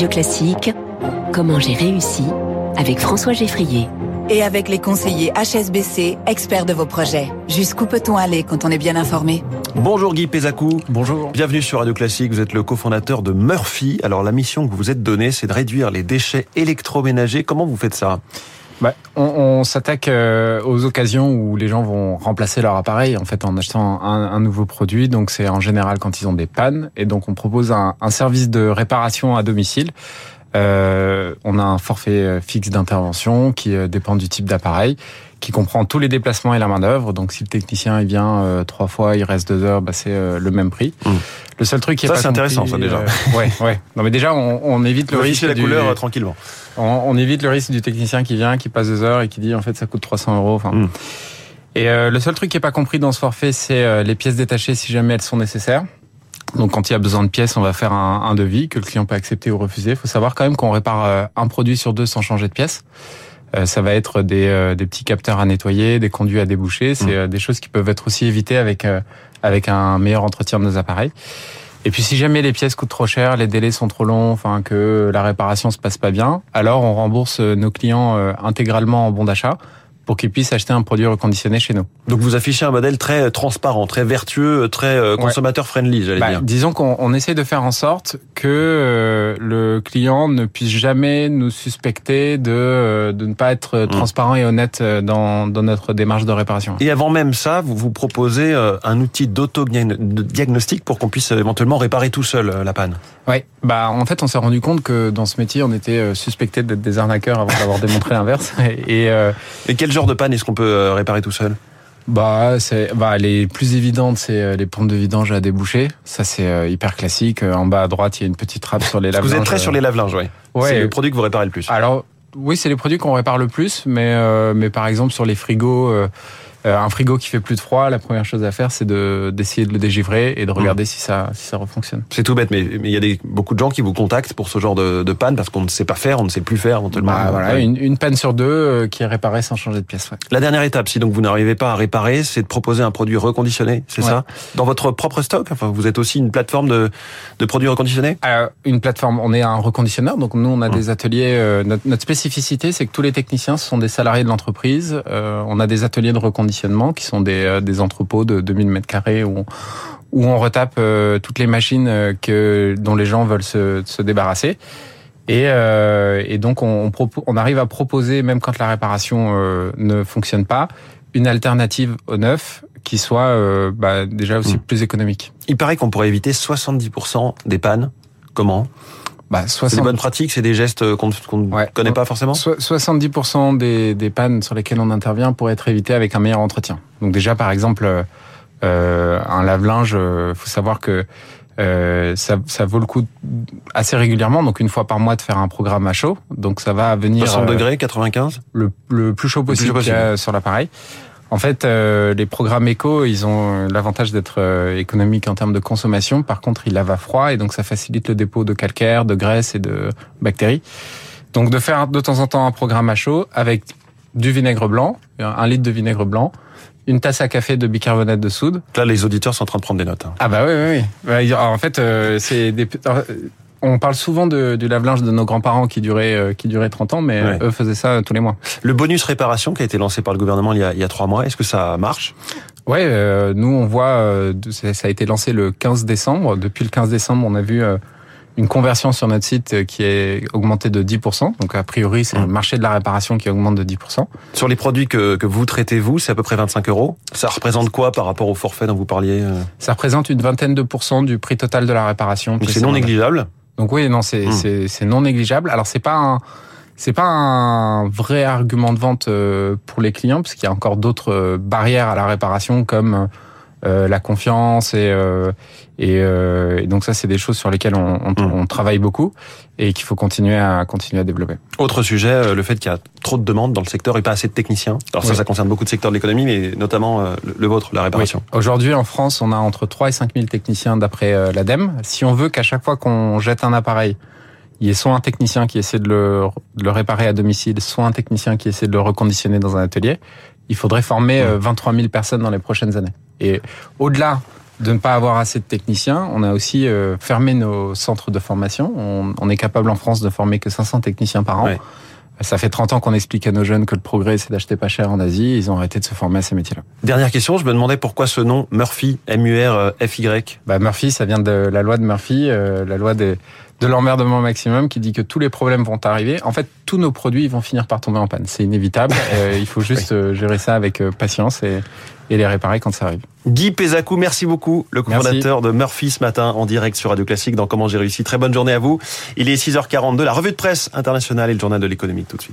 Radio Classique, Comment j'ai réussi avec François Geffrier. Et avec les conseillers HSBC, experts de vos projets. Jusqu'où peut-on aller quand on est bien informé? Bonjour Guy Pézacou. Bonjour. Bienvenue sur Radio Classique. Vous êtes le cofondateur de Murphy. Alors la mission que vous vous êtes donnée, c'est de réduire les déchets électroménagers. Comment vous faites ça? Bah, on, s'attaque euh, aux occasions où les gens vont remplacer leur appareil en fait en achetant un, un nouveau produit. Donc c'est en général quand ils ont des pannes et donc on propose un, un service de réparation à domicile. Euh, on a un forfait euh, fixe d'intervention qui euh, dépend du type d'appareil, qui comprend tous les déplacements et la main d'œuvre. Donc si le technicien il vient euh, trois fois, il reste deux heures, bah, c'est le même prix. Mmh. Le seul truc qui est ça pas c'est intéressant ça déjà. ouais ouais. Non mais déjà on, on évite le risque la du... couleur tranquillement. On, on, évite le risque du technicien qui vient, qui passe deux heures et qui dit en fait ça coûte 300 euros. Enfin. Mmh. Et le seul truc qui est pas compris dans ce forfait, c'est les pièces détachées si jamais elles sont nécessaires. Donc quand il y a besoin de pièces, on va faire un, un devis que le client peut accepter ou refuser. Il faut savoir quand même qu'on répare un produit sur deux sans changer de pièce. Euh, ça va être des, euh, des, petits capteurs à nettoyer, des conduits à déboucher. C'est mmh. des choses qui peuvent être aussi évitées avec, avec un meilleur entretien de nos appareils. Et puis si jamais les pièces coûtent trop cher, les délais sont trop longs, enfin que la réparation se passe pas bien, alors on rembourse nos clients euh, intégralement en bon d'achat pour qu'ils puissent acheter un produit reconditionné chez nous. Donc vous affichez un modèle très transparent, très vertueux, très consommateur friendly, j'allais bah, dire. Disons qu'on on essaie de faire en sorte que euh, le client ne puisse jamais nous suspecter de, euh, de ne pas être transparent et honnête dans, dans notre démarche de réparation. Et avant même ça, vous vous proposez un outil d'auto-diagnostic pour qu'on puisse éventuellement réparer tout seul la panne. Oui, bah en fait on s'est rendu compte que dans ce métier on était suspecté d'être des arnaqueurs avant d'avoir démontré l'inverse. Et, euh, et quel genre de panne est-ce qu'on peut réparer tout seul? Bah, c'est, bah, les plus évidentes, c'est les pompes de vidange à déboucher. Ça, c'est hyper classique. En bas à droite, il y a une petite trappe sur les lave-linges. Vous êtes très sur les lave-linges, oui. Ouais. C'est le produit que vous réparez le plus. Alors, oui, c'est les produits qu'on répare le plus, mais, euh, mais par exemple, sur les frigos, euh, un frigo qui fait plus de froid, la première chose à faire, c'est de, d'essayer de le dégivrer et de regarder mmh. si ça, si ça refonctionne. C'est tout bête, mais il y a des, beaucoup de gens qui vous contactent pour ce genre de, de panne parce qu'on ne sait pas faire, on ne sait plus faire éventuellement. Bah, voilà, une, une, panne sur deux euh, qui est réparée sans changer de pièce. Ouais. La dernière étape, si donc vous n'arrivez pas à réparer, c'est de proposer un produit reconditionné, c'est ouais. ça Dans votre propre stock? Enfin, vous êtes aussi une plateforme de, de produits reconditionnés? Euh, Une plateforme, on est un reconditionneur, donc nous on a mmh. des ateliers. Euh, notre, notre, spécificité, c'est que tous les techniciens ce sont des salariés de l'entreprise. Euh, on a des ateliers de reconditionnement qui sont des des, des entrepôts de 2000 mètres carrés où on, où on retape euh, toutes les machines que, dont les gens veulent se, se débarrasser. Et, euh, et, donc on, on, on, arrive à proposer, même quand la réparation euh, ne fonctionne pas, une alternative au neuf qui soit euh, bah, déjà aussi mmh. plus économique. Il paraît qu'on pourrait éviter 70% des pannes. Comment? Bah, 60... C'est des bonnes pratiques, c'est des gestes qu'on ne ouais. connaît pas forcément 70% des, des pannes sur lesquelles on intervient pourraient être évitées avec un meilleur entretien. Donc déjà, par exemple, euh, un lave-linge, euh, faut savoir que euh, ça, ça, vaut le coup assez régulièrement, donc une fois par mois, de faire un programme à chaud. Donc ça va venir... 60 degrés, 95 le, le plus chaud possible, plus chaud possible. sur l'appareil. En fait, euh, les programmes éco, ils ont l'avantage d'être euh, économiques en termes de consommation. Par contre, ils lavent à froid et donc ça facilite le dépôt de calcaire, de graisse et de bactéries. Donc de faire de temps en temps un programme à chaud avec du vinaigre blanc, un litre de vinaigre blanc, une tasse à café de bicarbonate de soude. Là, les auditeurs sont en train de prendre des notes. Hein. Ah bah oui, oui, oui. En fait, euh, c'est des on parle souvent de, du lave-linge de nos grands-parents qui durait euh, qui durait 30 ans, mais ouais. eux faisaient ça tous les mois. Le bonus réparation qui a été lancé par le gouvernement il y a, il y a trois mois, est-ce que ça marche? Ouais, euh, nous on voit, euh, ça a été lancé le 15 décembre. Depuis le 15 décembre, on a vu euh, une conversion sur notre site qui est augmentée de 10%. Donc a priori, c'est mmh. le marché de la réparation qui augmente de 10%. Sur les produits que, que vous traitez, vous, c'est à peu près 25 euros. Ça représente quoi par rapport au forfait dont vous parliez Ça représente une vingtaine de pourcents du prix total de la réparation. C'est non négligeable donc oui, non, c'est mmh. c'est non négligeable. Alors c'est pas un c'est pas un vrai argument de vente euh, pour les clients parce qu'il y a encore d'autres barrières à la réparation comme euh, la confiance et euh, et, et, donc ça c'est des choses sur lesquelles on, on, mmh. on travaille beaucoup et qu'il faut continuer à continuer à développer. Autre sujet, le fait qu'il y a trop de demandes dans le secteur et pas assez de techniciens. Alors ça, oui. ça concerne beaucoup de secteurs de l'économie, mais notamment le vôtre, la réparation. Oui. Aujourd'hui, en France, on a entre 3 et 5 000 techniciens d'après l'ADEME. Si on veut qu'à chaque fois qu'on jette un appareil, il y ait soit un technicien qui essaie de le, de le, réparer à domicile, soit un technicien qui essaie de le reconditionner dans un atelier, il faudrait former 23 000 personnes dans les prochaines années. Et au-delà de ne pas avoir assez de techniciens. On a aussi euh, fermé nos centres de formation. On, on, est capable en France de former que 500 techniciens par an. Ouais. Ça fait 30 ans qu'on explique à nos jeunes que le progrès, c'est d'acheter pas cher en Asie. Ils ont arrêté de se former à ces métiers-là. Dernière question, je me demandais pourquoi ce nom Murphy, M-U-R-F-Y bah, Murphy, ça vient de la loi de Murphy, euh, la loi des, de l'emmerdement maximum qui dit que tous les problèmes vont arriver. En fait, tous nos produits vont finir par tomber en panne. C'est inévitable. euh, il faut juste oui. gérer ça avec patience et, et les réparer quand ça arrive. Guy Pézacou, merci beaucoup, le cofondateur de Murphy ce matin en direct sur Radio Classique dans Comment j'ai réussi. Très bonne journée à vous. Il est 6h42, la revue de presse internationale et le journal de l'économie tout de suite.